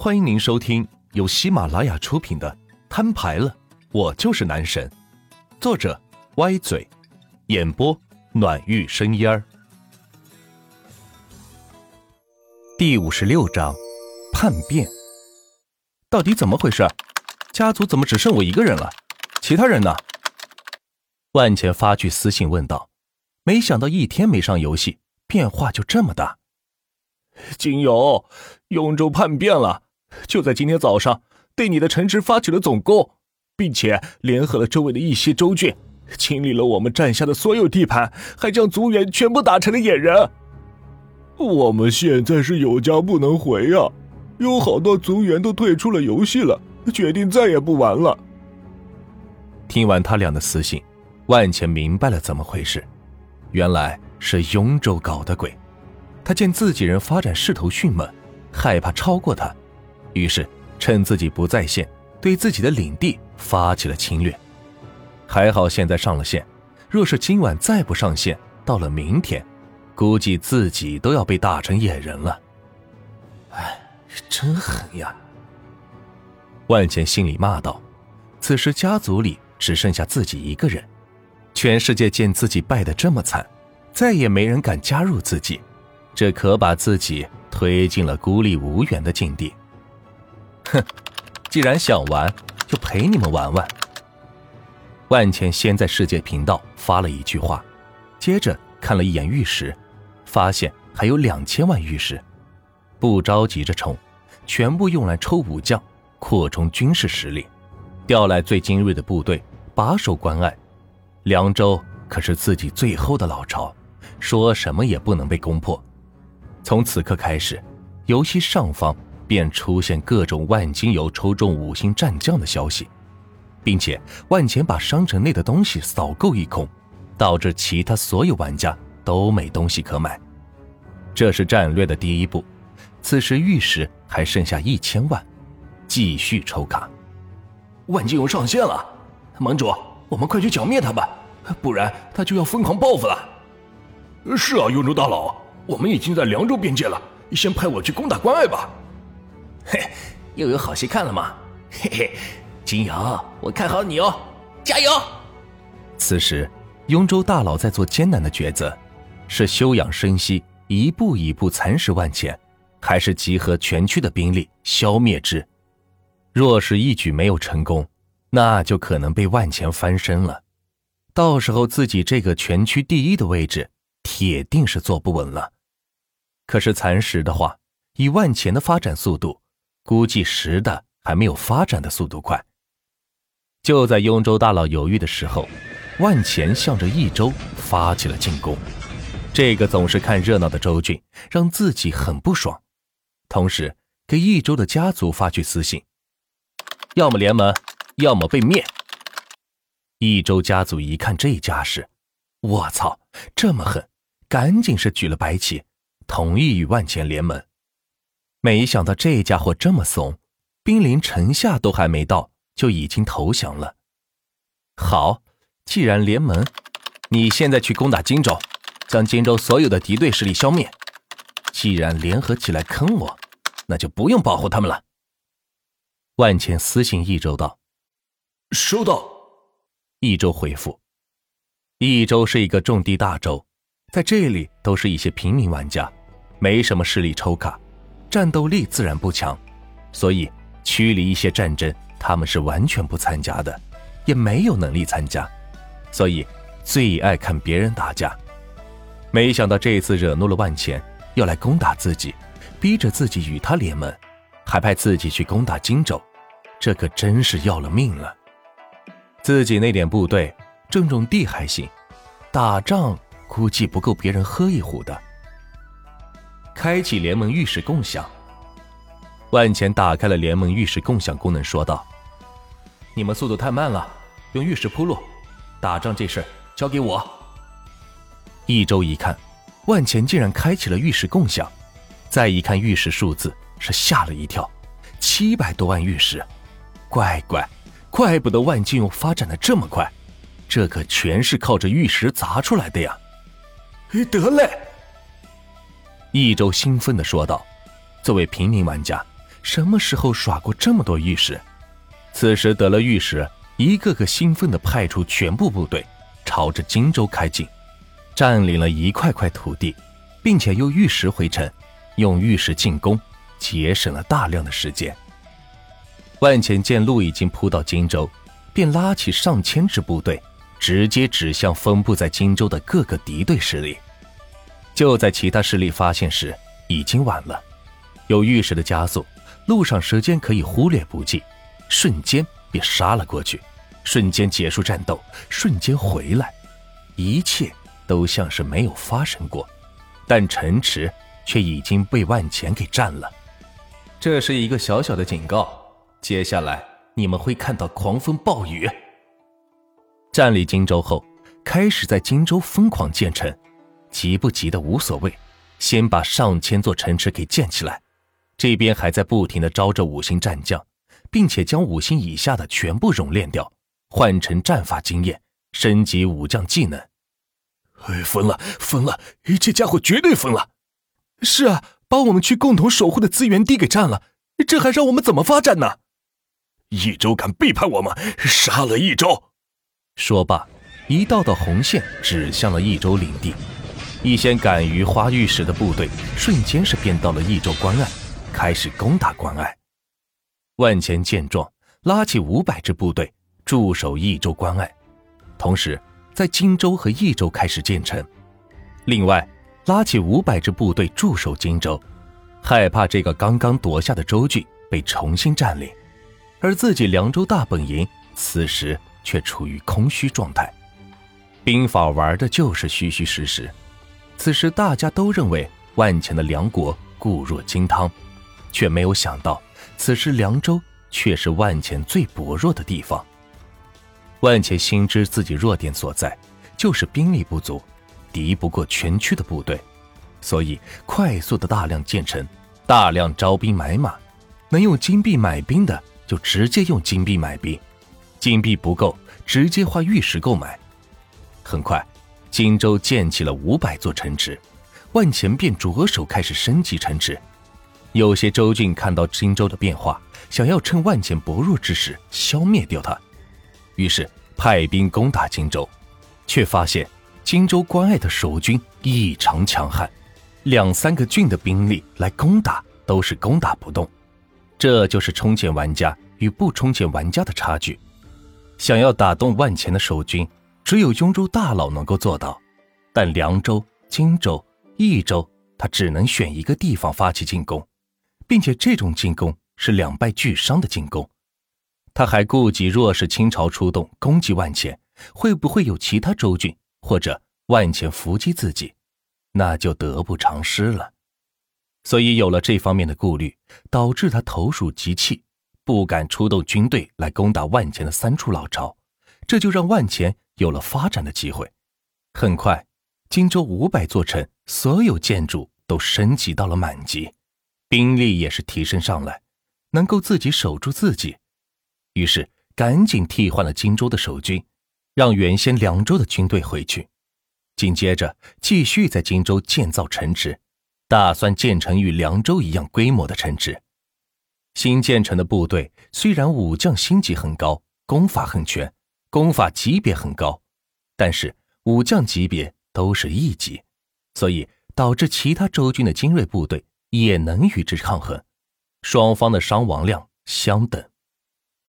欢迎您收听由喜马拉雅出品的《摊牌了，我就是男神》，作者歪嘴，演播暖玉生烟儿。第五十六章，叛变。到底怎么回事？家族怎么只剩我一个人了？其他人呢？万茜发去私信问道。没想到一天没上游戏，变化就这么大。金友，永州叛变了，就在今天早上，对你的城池发起了总攻，并且联合了周围的一些州郡，清理了我们占下的所有地盘，还将族员全部打成了野人。我们现在是有家不能回呀，有好多族员都退出了游戏了，决定再也不玩了。听完他俩的私信，万茜明白了怎么回事。原来是雍州搞的鬼，他见自己人发展势头迅猛，害怕超过他，于是趁自己不在线，对自己的领地发起了侵略。还好现在上了线，若是今晚再不上线，到了明天，估计自己都要被打成野人了。哎，真狠呀！万茜心里骂道。此时家族里只剩下自己一个人。全世界见自己败得这么惨，再也没人敢加入自己，这可把自己推进了孤立无援的境地。哼，既然想玩，就陪你们玩玩。万茜先在世界频道发了一句话，接着看了一眼玉石，发现还有两千万玉石，不着急着冲，全部用来抽武将，扩充军事实力，调来最精锐的部队，把守关隘。凉州可是自己最后的老巢，说什么也不能被攻破。从此刻开始，游戏上方便出现各种万金油抽中五星战将的消息，并且万钱把商城内的东西扫购一空，导致其他所有玩家都没东西可买。这是战略的第一步。此时玉石还剩下一千万，继续抽卡。万金油上线了，盟主，我们快去剿灭他吧！不然他就要疯狂报复了。是啊，雍州大佬，我们已经在凉州边界了，先派我去攻打关隘吧。嘿，又有好戏看了吗？嘿嘿，金瑶，我看好你哦，加油！此时，雍州大佬在做艰难的抉择：是休养生息，一步一步蚕食万钱，还是集合全区的兵力消灭之？若是一举没有成功，那就可能被万钱翻身了。到时候自己这个全区第一的位置，铁定是坐不稳了。可是蚕食的话，以万钱的发展速度，估计食的还没有发展的速度快。就在雍州大佬犹豫的时候，万钱向着益州发起了进攻。这个总是看热闹的州郡让自己很不爽，同时给益州的家族发去私信：要么联盟，要么被灭。益州家族一看这架势，我操，这么狠，赶紧是举了白旗，同意与万钱联盟。没想到这家伙这么怂，兵临城下都还没到，就已经投降了。好，既然联盟，你现在去攻打荆州，将荆州所有的敌对势力消灭。既然联合起来坑我，那就不用保护他们了。万钱私信益州道：“收到。”益州回复：益州是一个种地大州，在这里都是一些平民玩家，没什么势力抽卡，战斗力自然不强，所以区里一些战争他们是完全不参加的，也没有能力参加，所以最爱看别人打架。没想到这次惹怒了万钱，要来攻打自己，逼着自己与他联盟，还派自己去攻打荆州，这可真是要了命了。自己那点部队，正种地还行，打仗估计不够别人喝一壶的。开启联盟玉石共享，万钱打开了联盟玉石共享功能，说道：“你们速度太慢了，用玉石铺路，打仗这事交给我。”一周一看，万钱竟然开启了玉石共享，再一看玉石数字，是吓了一跳，七百多万玉石，乖乖。怪不得万金又发展的这么快，这可全是靠着玉石砸出来的呀！哎得嘞！益州兴奋的说道：“作为平民玩家，什么时候耍过这么多御史？此时得了御史，一个个兴奋地派出全部部队，朝着荆州开进，占领了一块块土地，并且又御石回城，用御石进攻，节省了大量的时间。万潜见路已经铺到荆州，便拉起上千支部队，直接指向分布在荆州的各个敌对势力。就在其他势力发现时，已经晚了。有玉石的加速，路上时间可以忽略不计，瞬间便杀了过去，瞬间结束战斗，瞬间回来，一切都像是没有发生过。但城池却已经被万钱给占了。这是一个小小的警告，接下来你们会看到狂风暴雨。占领荆州后，开始在荆州疯狂建城。急不急的无所谓，先把上千座城池给建起来。这边还在不停的招着五星战将，并且将五星以下的全部熔炼掉，换成战法经验，升级武将技能。哎，疯了，疯了！这家伙绝对疯了！是啊，把我们去共同守护的资源地给占了，这还让我们怎么发展呢？益州敢背叛我们，杀了益州！说罢，一道道红线指向了益州领地。一些敢于花御史的部队瞬间是变到了益州关隘，开始攻打关隘。万钱见状，拉起五百支部队驻守益州关隘，同时在荆州和益州开始建成。另外，拉起五百支部队驻守荆州，害怕这个刚刚夺下的州郡被重新占领，而自己凉州大本营此时却处于空虚状态。兵法玩的就是虚虚实实。此时大家都认为万钱的梁国固若金汤，却没有想到，此时凉州却是万钱最薄弱的地方。万钱心知自己弱点所在，就是兵力不足，敌不过全区的部队，所以快速的大量建成，大量招兵买马，能用金币买兵的就直接用金币买兵，金币不够直接花玉石购买。很快。荆州建起了五百座城池，万钱便着手开始升级城池。有些州郡看到荆州的变化，想要趁万钱薄弱之时消灭掉他，于是派兵攻打荆州，却发现荆州关隘的守军异常强悍，两三个郡的兵力来攻打都是攻打不动。这就是充钱玩家与不充钱玩家的差距。想要打动万钱的守军。只有雍州大佬能够做到，但凉州、荆州、益州，他只能选一个地方发起进攻，并且这种进攻是两败俱伤的进攻。他还顾及，若是清朝出动攻击万钱，会不会有其他州郡或者万钱伏击自己，那就得不偿失了。所以有了这方面的顾虑，导致他投鼠忌器，不敢出动军队来攻打万钱的三处老巢，这就让万钱。有了发展的机会，很快，荆州五百座城所有建筑都升级到了满级，兵力也是提升上来，能够自己守住自己。于是，赶紧替换了荆州的守军，让原先凉州的军队回去。紧接着，继续在荆州建造城池，打算建成与凉州一样规模的城池。新建成的部队虽然武将星级很高，功法很全。功法级别很高，但是武将级别都是一级，所以导致其他周军的精锐部队也能与之抗衡，双方的伤亡量相等。